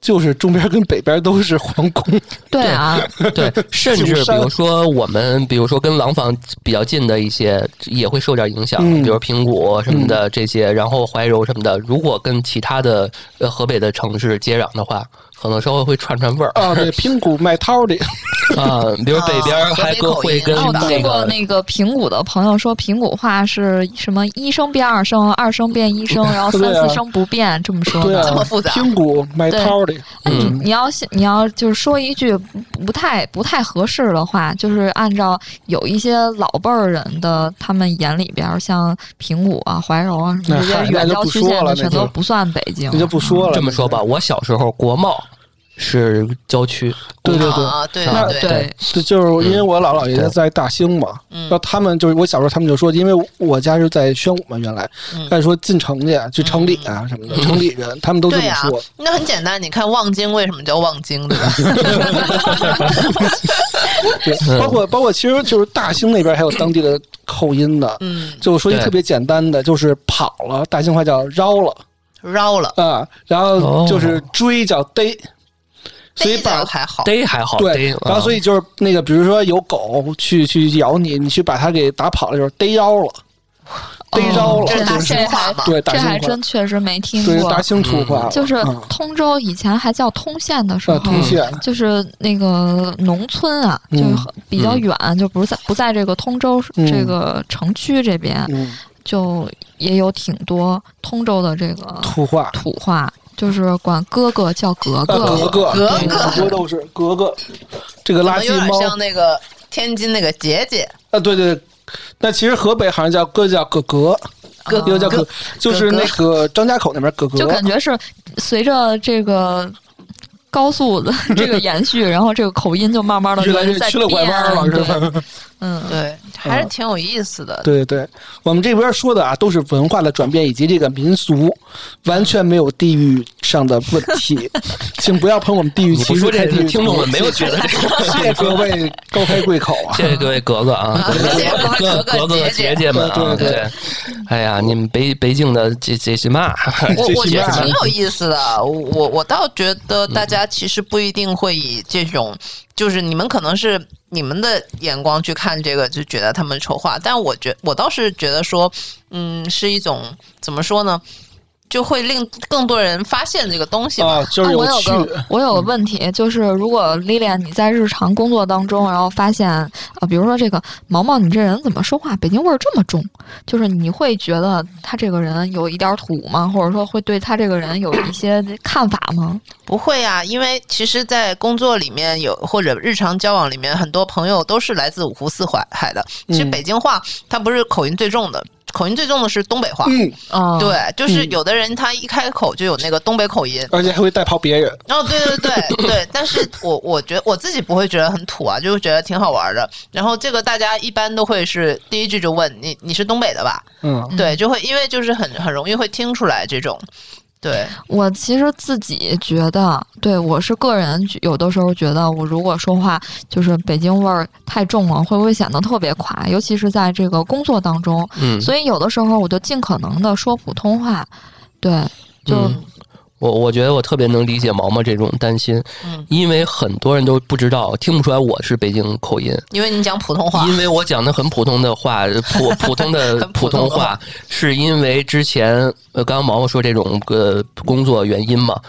就是中边跟北边都是皇宫，[LAUGHS] 对啊，对，[LAUGHS] 甚至比如说我们，比如说跟廊坊比较近的一些，也会受点影响，嗯比如平谷什么的这些，然后怀柔什么的，如果跟其他的呃河北的城市接壤的话，可能稍微会串串味儿啊，对，平谷卖桃的，[LAUGHS] 啊。比如北边啊还跟会跟哦，我那听过那个平谷的朋友说，平谷话是什么一声变二声，二声变一声，[LAUGHS] 然后三四声不变，这么说的。啊，这么复杂平谷卖桃的，那你嗯你要你要就是说一句不不太不太合适的话，就是按照有一些老辈儿人的他们眼里边儿，像平谷啊、怀柔啊这些那嗨那就远郊区县的，全都不算北京那。就不说了。这么说吧，我小时候国贸是郊区。对对对啊，对那对对，这就是因为我姥姥爷爷在大兴嘛，然后他们就是我小时候他们就说，因为我家是在宣武嘛，原来，再说进城去，去城里啊什么的，城里人他们都这么说。，那很简单，你看望京为什么叫望京，对吧？[LAUGHS] 对，包括包括其实就是大兴那边还有当地的口音的，嗯，就说一对特别简单的，就是跑了，大兴话叫绕了绕了，啊，然后就是追叫逮，所以逮把还好，逮还好逮对，，啊然后所以就是那个，比如说有狗去去咬你，你去把它给打跑了，就是逮着了，逮着了，这是大就是兴话嘛？对这还真确实没听过对大。兴土话，就是嗯通州以前还叫通县的时候啊，通县就是那个农村啊，嗯就是比较远，就不是在不在这个通州嗯这个城区这边，嗯就也有挺多通州的这个土话。土话，就是管哥哥叫格啊，格，格。格，格。对格很多都是格格。这个垃圾猫。像那个天津那个姐姐，啊，对对，对。那其实河北好像叫哥叫哥哥，哥哥叫格哥，就是那个张家口那边哥哥，就感觉是随着这个。高速的这个延续，然后这个口音就慢慢的越来越在去了拐弯了，是变吧？嗯，对，还是挺有意思的。对对，我们这边说的啊，都是文化的转变以及这个民俗，完全没有地域上的问题，[LAUGHS] 请不要喷我们地域歧视。说这听众们没有觉得这个 [LAUGHS] 谢谢各位高抬贵口啊！谢谢各位格格啊，谢谢各位格格格格格姐姐们啊，对对对，哎呀，你们北北京的这这些嘛？我我觉得挺有意思的，我我我倒觉得大家其实不一定会以这种，就是你们可能是你们的眼光去看这个，就觉得他们丑化，但我觉我倒是觉得说，嗯，是一种怎么说呢，就会令更多人发现这个东西吧。啊，就是啊我有。个我有个问题，就是如果 Lilian 你在日常工作当中，然后发现呃，比如说这个毛毛，你这人怎么说话北京味儿这么重？就是你会觉得他这个人有一点土吗？或者说会对他这个人有一些看法吗？不会啊，因为其实，在工作里面有或者日常交往里面，很多朋友都是来自五湖四海海的。其实嗯北京话它不是口音最重的，口音最重的是东北话。嗯，啊，对，就是嗯有的人他一开口就有那个东北口音。而且还会带跑别人。哦，对对对对，但是我我觉得我自己不会觉得很土啊，就是觉得挺好玩的。然后这个大家一般都会是第一句就问你你是东北的吧？嗯，对，就会因为就是很很容易会听出来这种。对，我其实自己觉得，对我是个人，有的时候觉得我如果说话就是北京味儿太重了，会不会显得特别垮？尤其是在这个工作当中，嗯，所以有的时候我就尽可能的说普通话，对，就、嗯我我觉得我特别能理解毛毛这种担心，嗯。因为很多人都不知道，听不出来我是北京口音，因为你讲普通话，因为我讲的很普通的话，普普通的 [LAUGHS] 普通话，是因为之前呃，刚刚毛毛说这种呃工作原因嘛。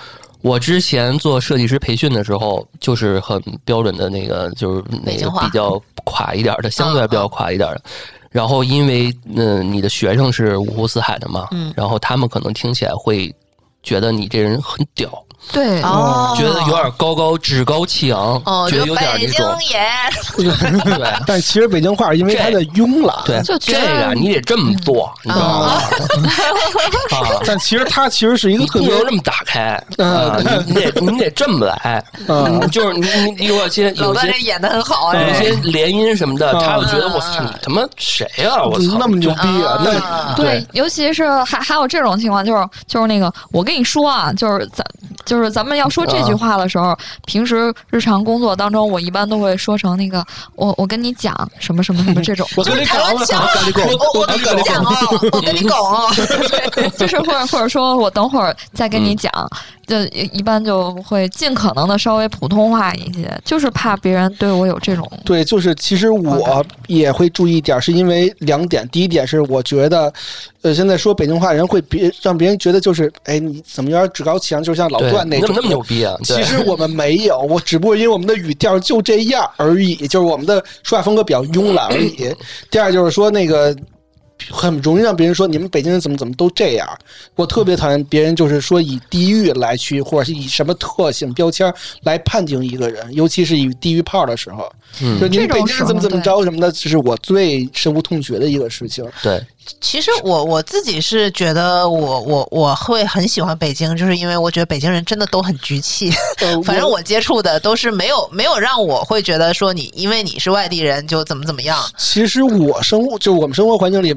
我之前做设计师培训的时候，就是很标准的那个，就是那个比较垮一点的，相对来比较垮一点的。然后因为嗯、呃你的学生是五湖四海的嘛，嗯。然后他们可能听起来会觉得你这人很屌，对，哦，觉得有点高高趾高气昂，哦，觉得有点北京那种也。对。但其实北京话因为它的慵懒，对，就这个你得这么做，你知道吗？啊，[LAUGHS] 但其实它其实是一个特别不能这么打开嗯。啊，你你得你得这么来，嗯。就是你你你有些有些演的很好哎，有些连音什么的，嗯。他就觉得嗯我操，你他妈谁呀？我操，那么牛逼啊！那啊对，尤其是还还有这种情况，就是就是那个，我跟你说啊，就是咱就是咱们要说这句话的时候，平时日常工作当中，我一般都会说成那个，我我跟你讲什么什么什么这种，我跟你讲了，台湾腔啊，我跟你讲，我我跟你讲哦，我跟你讲哦，[LAUGHS] 就是或者或者说我等会儿再跟你讲，就一般就会尽可能的稍微普通话一些，就是怕别人对我有这种对，就是其实我也会注意一点，是因为两点。第一点是我觉得，呃，现在说北京话人会别让别人觉得就是，哎，你怎么有点趾高气扬，就像老，段那种怎么那么牛逼啊？其实我们没有，我只不过因为我们的语调就这样而已，就是我们的说话风格比较慵懒而已。[LAUGHS] 第二就是说那个。很容易让别人说你们北京人怎么怎么都这样，我特别讨厌别人就是说以地域来去，或者是以什么特性标签来判定一个人，尤其是以地域炮的时候，嗯北京人怎么怎么着什么的，这是我最深恶痛绝的一个事情。对，其实我我自己是觉得我我我会很喜欢北京，就是因为我觉得北京人真的都很局气。[LAUGHS] 呃反正我接触的都是没有没有让我会觉得说你因为你是外地人就怎么怎么样。其实我生活就我们生活环境里。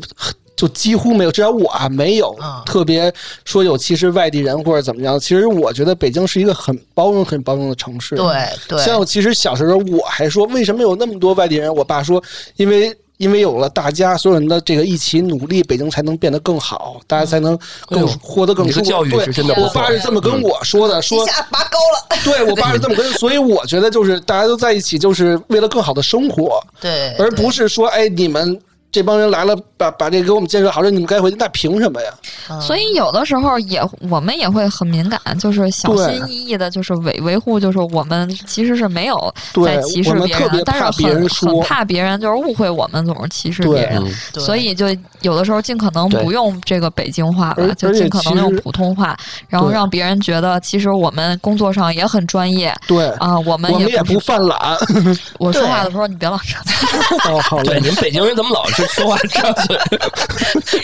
就几乎没有，至少我啊没有啊特别说有歧视外地人或者怎么样。其实我觉得北京是一个很包容、很包容的城市。对对，像我其实小时候我还说，为什么有那么多外地人？我爸说，因为因为有了大家所有人的这个一起努力，北京才能变得更好，大家才能更、哎呦活得更舒服。你这个教育对是真的我爸是这么跟我说的，说一下拔高了。[LAUGHS] 对我爸是这么跟，所以我觉得就是大家都在一起，就是为了更好的生活，对，而不是说哎你们。这帮人来了，把把这给我们建设好了，你们该回去，那凭什么呀？嗯。所以有的时候也我们也会很敏感，就是小心翼翼的，就是维维护，就是我们其实是没有在歧视别人，但是很别人很怕别人就是误会我们总是歧视别人，所以就有的时候尽可能不用这个北京话吧，就尽可能用普通话，然后让别人觉得其实我们工作上也很专业对，啊，我们我们也不也不犯懒。[LAUGHS] 我说话的时候你别老扯淡，[LAUGHS] 哦，好对，嘞，你们北京人怎么老是说话张嘴？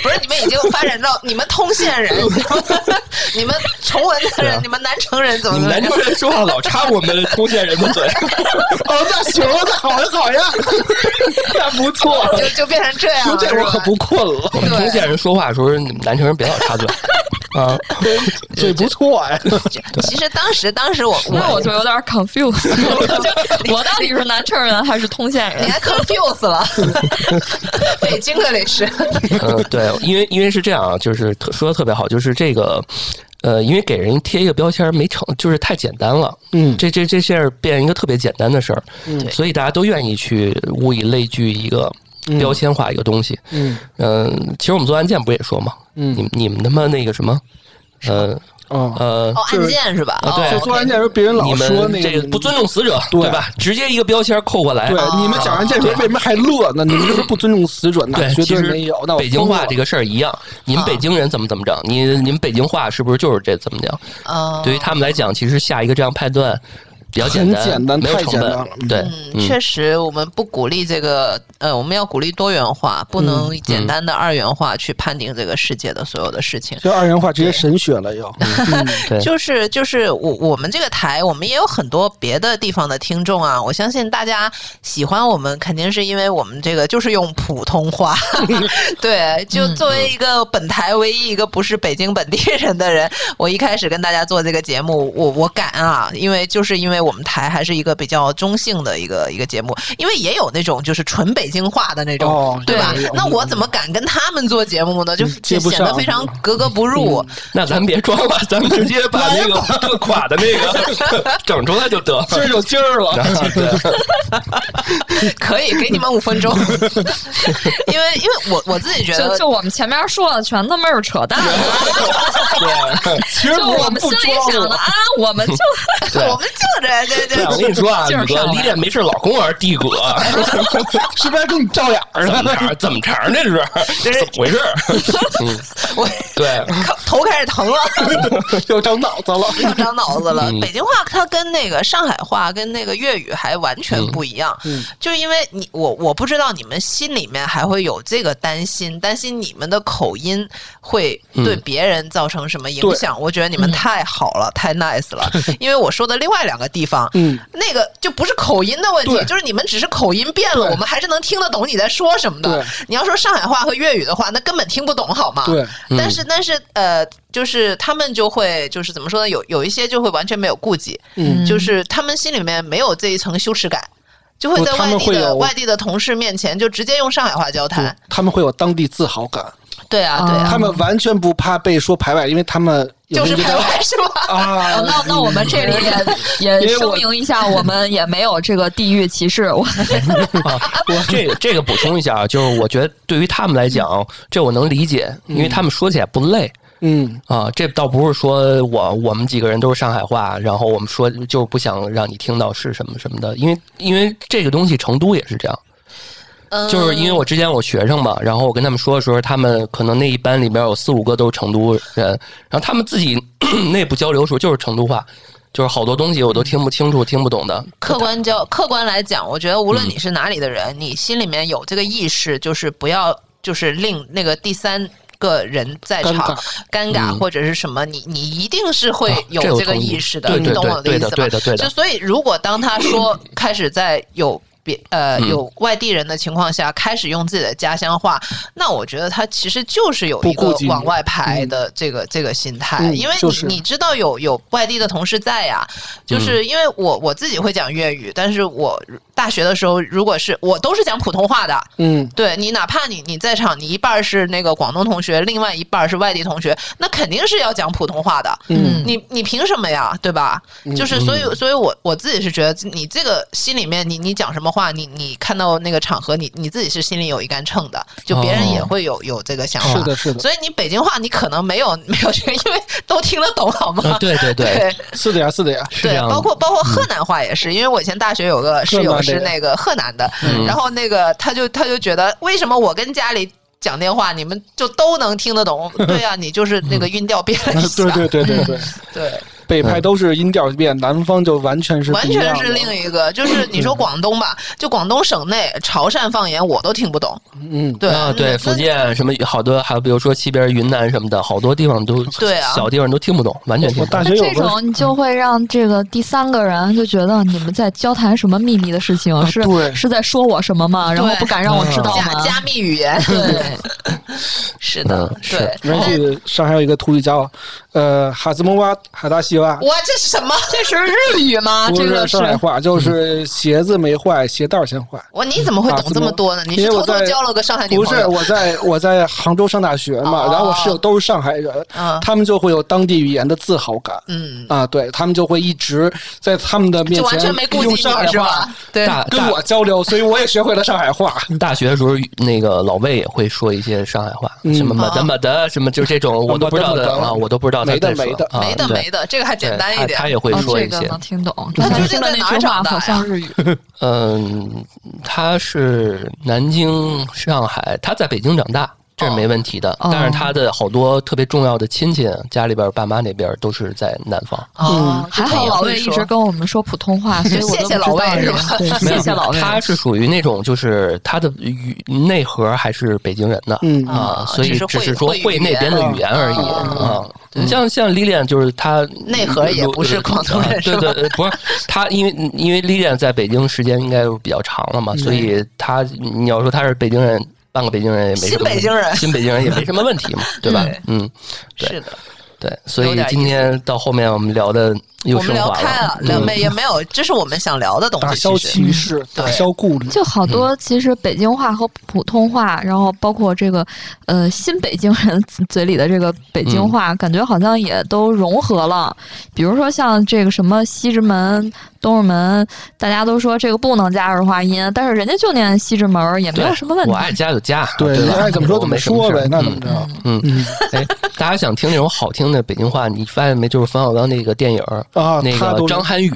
不是你们已经发展到你们通县人，你知道吗你们崇文的人，啊你们南城人怎么南城人说话老插我们通县人的嘴。[LAUGHS] 哦，那行了，那好呀，好呀，那不错，就就变成这样了，这我可不困了，我们通县人说话的时候，你们南城人别老插嘴啊。这不错呀。[LAUGHS] 其实当时当时我那我就有点 confused，[LAUGHS] 我到底是南城人还是通县人？你还 confused 了，[LAUGHS] 北京的得是，嗯，[LAUGHS] 对，因为因为是这样啊，就是特说的特别好，就是这个。呃，因为给人贴一个标签没成，就是太简单了。嗯这这这事儿变一个特别简单的事儿，嗯所以大家都愿意去物以类聚一个标签化一个东西。嗯嗯、其实我们做案件不也说嘛，嗯你你们他妈那个什么，呃哦，呃哦，，案件是吧？啊对哦就做案件时候，别人老你说那们这个不尊重死者，对对吧？直接一个标签扣过来。对，哦你们讲案件的时候为什么还乐呢？[LAUGHS] 你们就是不尊重死者，那对，绝其实对没有。那北京话这个事儿一样，你们啊北京人怎么怎么着，你你们北京话是不是就是这怎么讲？啊对于他们来讲，其实下一个这样判断比较简单，很简单没有成本太简单了。对，嗯，确实，我们不鼓励这个，呃，我们要鼓励多元化，不能嗯简单的二元化去判定这个世界的所有的事情。就二元化直接神学了又。[LAUGHS] 就是就是我我们这个台，我们也有很多别的地方的听众啊。我相信大家喜欢我们，肯定是因为我们这个就是用普通话。[LAUGHS] 对，就作为一个本台唯一一个不是北京本地人的人，我一开始跟大家做这个节目，我我敢啊，因为就是因为我们台还是一个比较中性的一个一个节目，因为也有那种就是纯北京话的那种，哦对吧？那我怎么敢跟他们做节目呢？就就显得非常格格不入。那咱别装了，咱们直接把那个更垮的那个 [LAUGHS] 整出来就得。今儿有劲儿了。对，[LAUGHS] 可以给你们五分钟，[LAUGHS] 因为因为我我自己觉得就就我们前面说的全他妈是扯淡，其实就我们心里想的啊，我们就我们就这这对，我跟你说啊，劲儿宇哥上来离恋没事老跟我玩地葛，[LAUGHS] 是不是还跟你照眼儿呢？怎么着？这是 [LAUGHS] 这是怎么回事？[LAUGHS] 嗯，我对，头开始疼了，又长脑子了。又长脑子了。嗯北京话它跟那个上海话跟那个粤语还完全不一样，嗯就是因为你我我不知道你们心里面还会有这个担心，担心你们的口音会对嗯别人造成什么影响。我觉得你们太好了，太 nice 了，因为我说的另外两个地方，嗯，那个就不是口音的问题，就是你们只是口音变了，我们还是能听得懂你在说什么的。你要说上海话和粤语的话，那根本听不懂，好吗？对。嗯但是但是呃，就是他们就会就是怎么说呢？有有一些就会完全没有顾忌，嗯就是他们心里面没有这一层羞耻感。就会在外地的外地的同事面前就直接用上海话交谈，他们会有当地自豪感，对啊，对啊，他们完全不怕被说排外，因为他们就是排外是吧？啊哦，那那我们这里也 [LAUGHS] 也因为我声明一下，我们也没有这个地域歧视。我 [LAUGHS] 啊，我这个这个补充一下啊，就是我觉得对于他们来讲，[LAUGHS] 这我能理解，因为他们说起来不累。嗯，啊，这倒不是说我我们几个人都是上海话，然后我们说就是不想让你听到是什么什么的，因为因为这个东西成都也是这样，嗯就是因为我之前我学生嘛，然后我跟他们说的时候，他们可能那一班里边有四五个都是成都人，然后他们自己 [COUGHS] 内部交流的时候就是成都话，就是好多东西我都听不清楚、听不懂的。客观交客观来讲，我觉得无论嗯你是哪里的人，你心里面有这个意识，就是不要就是令那个第三。个人在场尴尬或者是什么，你你一定是会啊有这个意意识的，你懂我的意思吗？对的对的对的就所以，如果当他说开始在有别呃嗯有外地人的情况下，开始用自己的家乡话，那我觉得他其实就是有一个往外排的这个这个心态，嗯因为就是你你知道有有外地的同事在呀，就是因为我我自己会讲粤语，但是我大学的时候，如果是我都是讲普通话的，嗯，对你哪怕你你在场，你一半儿是那个广东同学，另外一半儿是外地同学，那肯定是要讲普通话的。嗯你你凭什么呀？对吧？就是所以所以我我自己是觉得，你这个心里面你你讲什么话，你你看到那个场合，你你自己是心里有一杆秤的，就别人也会有有这个想法。是的，是的，所以你北京话你可能没有没有这个，因为都听得懂，好吗？啊对对 [LAUGHS] 对对。是的呀，是的呀，对包括包括河南话也是，因为我以前大学有个室友是那个河南的，嗯。然后那个他就他就觉得为什么我跟家里讲电话，你们就都能听得懂？[LAUGHS] 对呀、你就是那个音调变了一下，对对对对对，对 [LAUGHS] 北派都是音调变，南方就完全是完全是另一个。就是你说广东吧，就广东省内潮汕方言我都听不懂，嗯，对。啊，对，福建什么好多，还有比如说西边云南什么的，好多地方都对啊。小地方都听不懂，完全听不懂。我大学有个这种你就会让这个第三个人就觉得你们在交谈什么秘密的事情，是对。是在说我什么吗？然后不敢让我知道加吗？加密语言，对，[LAUGHS] 是的对。我还记得上海有一个土语叫呃哈兹蒙哇哈达西瓦，哇，这是什么？[LAUGHS] 这是日语吗？不这个是上海话，就是鞋子没坏，鞋带儿先坏。我你怎么会懂这么多呢？你是偷偷交了个上海女不是？我在我在杭州上大学嘛，哦然后我室友都是上海人，嗯他们就会有当地语言的自豪感。嗯，啊，对他们就会一直在他们的面就完前全没顾及你用上海话？对，跟我交流，所以我也学会了上海话。大学的时候，那个老魏也会说一些上海话，嗯什么么的么的，什么就是这种我都不知道的啊，我都不知道他没的说没的啊没的没的，这个还简单一点。他他也会哦，说一些这个能。听懂。他究竟在哪儿长大呀像日语。嗯，他是南京、上海，他在北京长大，这是没问题的。哦但是他的好多特别重要的亲戚，家里边爸妈那边都是在南方。哦，还好老魏一直跟我们说普通话，所以我谢谢老魏是吧谢谢老魏。他是属于那种就是他的语内核还是北京人的。嗯啊，啊所以只是只是说会那边的语言而已啊你。像像 Lilian 就是他内核也不是广东人对对，对不是他，因为因为 Lilian 在北京时间应该比较长了嘛，嗯所以他你要说他是北京人，半个北京人也没什么新北京人。[LAUGHS] 新北京人也没什么问题嘛，对吧？[LAUGHS] 对？嗯，对。是的，对，所以今天到后面我们聊的又我们聊开了，聊嗯没也没有，这是我们想聊的东西。打消歧视，打消顾虑。就好多，其实北京话和普通话，然后包括这个呃新北京人嘴里的这个北京话，感觉好像也都融合了。比如说像这个什么西直门、东直门，大家都说这个不能加儿化音，但是人家就念西直门，也没有什么问题我。爱加就加，对，吧？爱怎么说怎么说呗，那怎么着？嗯，嗯哎，大家想听那种好听的北京话，你发现没？就是冯小刚那个电影儿啊，那个张涵予，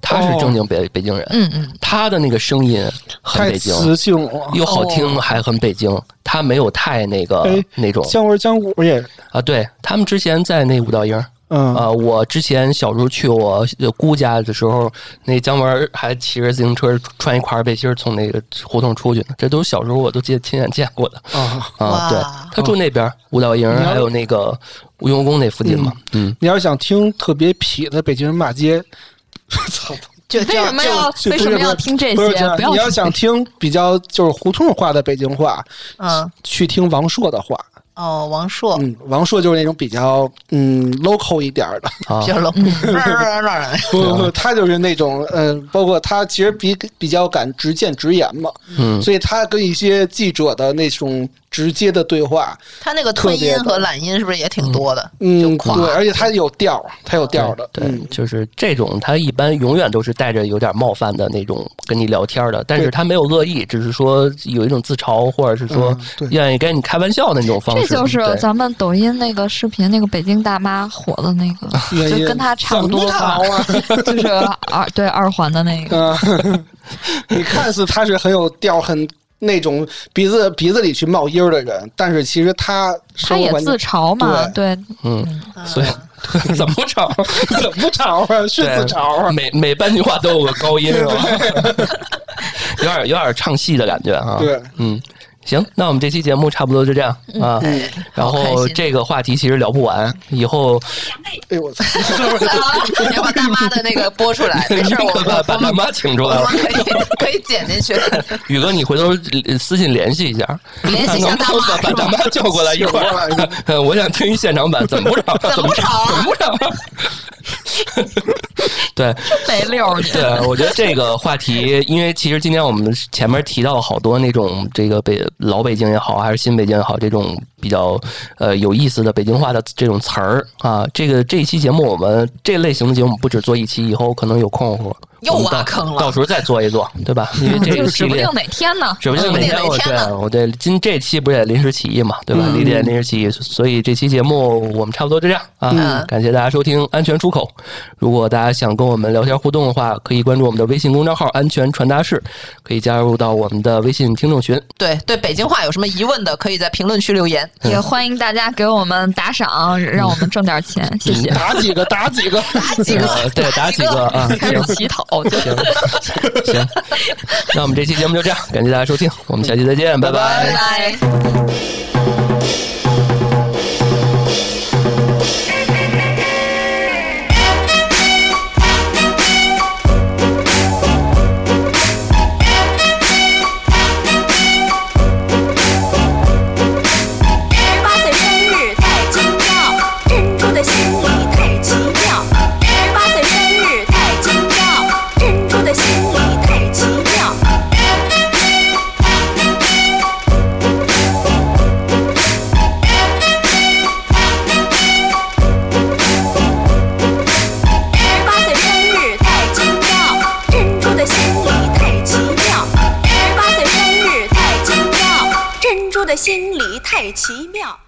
他是正经北北京人，嗯嗯，他的那个声音很北京，磁性了。又好听还很北京，他没有太那个哎那种姜文姜武也，啊。对他们之前在那五道营儿嗯啊，我之前小时候去我姑家的时候，那姜文还骑着自行车穿一块背心从那个胡同出去呢，这都是小时候我都记得亲眼见过的啊，对他住那边儿五道营儿，还有那个吴用功那附近嘛，嗯。你要是想听特别痞的北京人骂街，[LAUGHS] 操！就为什么要为什么要听这些？不要你要想听比较就是胡同话的北京话，嗯去听王朔的话。哦，王朔嗯，王朔就是那种比较嗯 local 一点的，啊比，较冷，不不不，他就是那种嗯、呃包括他其实比比较敢直谏直言嘛，嗯，所以他跟一些记者的那种直接的对话，他那个吞音和懒音是不是也挺多的？嗯，就对，而且他有调儿，他有调儿的，对，嗯，就是这种，他一般永远都是带着有点冒犯的那种跟你聊天的，但是他没有恶意，只是说有一种自嘲，或者是说愿意跟你开玩笑的那种方式。这就是咱们抖音那个视频，那个北京大妈火的那个，[LAUGHS] 就跟他差不多怎么吧，啊，[LAUGHS] [LAUGHS] 就是二对二环的那个。嗯，你看似他是很有调儿，很那种鼻子鼻子里去冒烟儿的人，但是其实他他也自嘲嘛，对，嗯，所以 [LAUGHS] 怎么不吵？[LAUGHS] 怎么吵啊？是对自嘲啊？每每半句话都有个高音，是吧？[LAUGHS] 有点有点唱戏的感觉啊。对，嗯。行，那我们这期节目差不多就这样啊。然后这个话题其实聊不完，以后哎呦我操！[LAUGHS] [LAUGHS] 你要把大妈的那个播出来，没事，我把们把大妈请出来了。可以可以剪进去。[LAUGHS] 宇哥，你回头私信联系一下，联系一下大妈把把大妈叫过来一块儿。呃我想听一现场版，怎么不吵？怎么吵啊怎么不吵？[LAUGHS] 对没溜儿。对，我觉得这个话题，因为其实今天我们前面提到好多那种这个北老北京也好，还是新北京也好，这种比较呃有意思的北京话的这种词儿啊。这个这一期节目，我们这类型的节目不止做一期，以后可能有空又挖坑了到时候再做一做，对吧？因为这就个系列指不定哪天呢。指不定哪天我对我对今这期不是也临时起意嘛，对吧？嗯离点临时起意，所以这期节目我们差不多就这样啊。嗯感谢大家收听《安全出口》。如果大家想跟我们聊天互动的话，可以关注我们的微信公众号“安全传达室”，可以加入到我们的微信听众群。对对，北京话有什么疑问的，可以在评论区留言。也欢迎大家给我们打赏，让我们挣点钱，谢谢。打几个？打几个？打几个呃对，打几个啊？开始行乞讨去。行行，那我们这期节目就这样，感谢大家收听，我们下期再见，拜拜奇妙。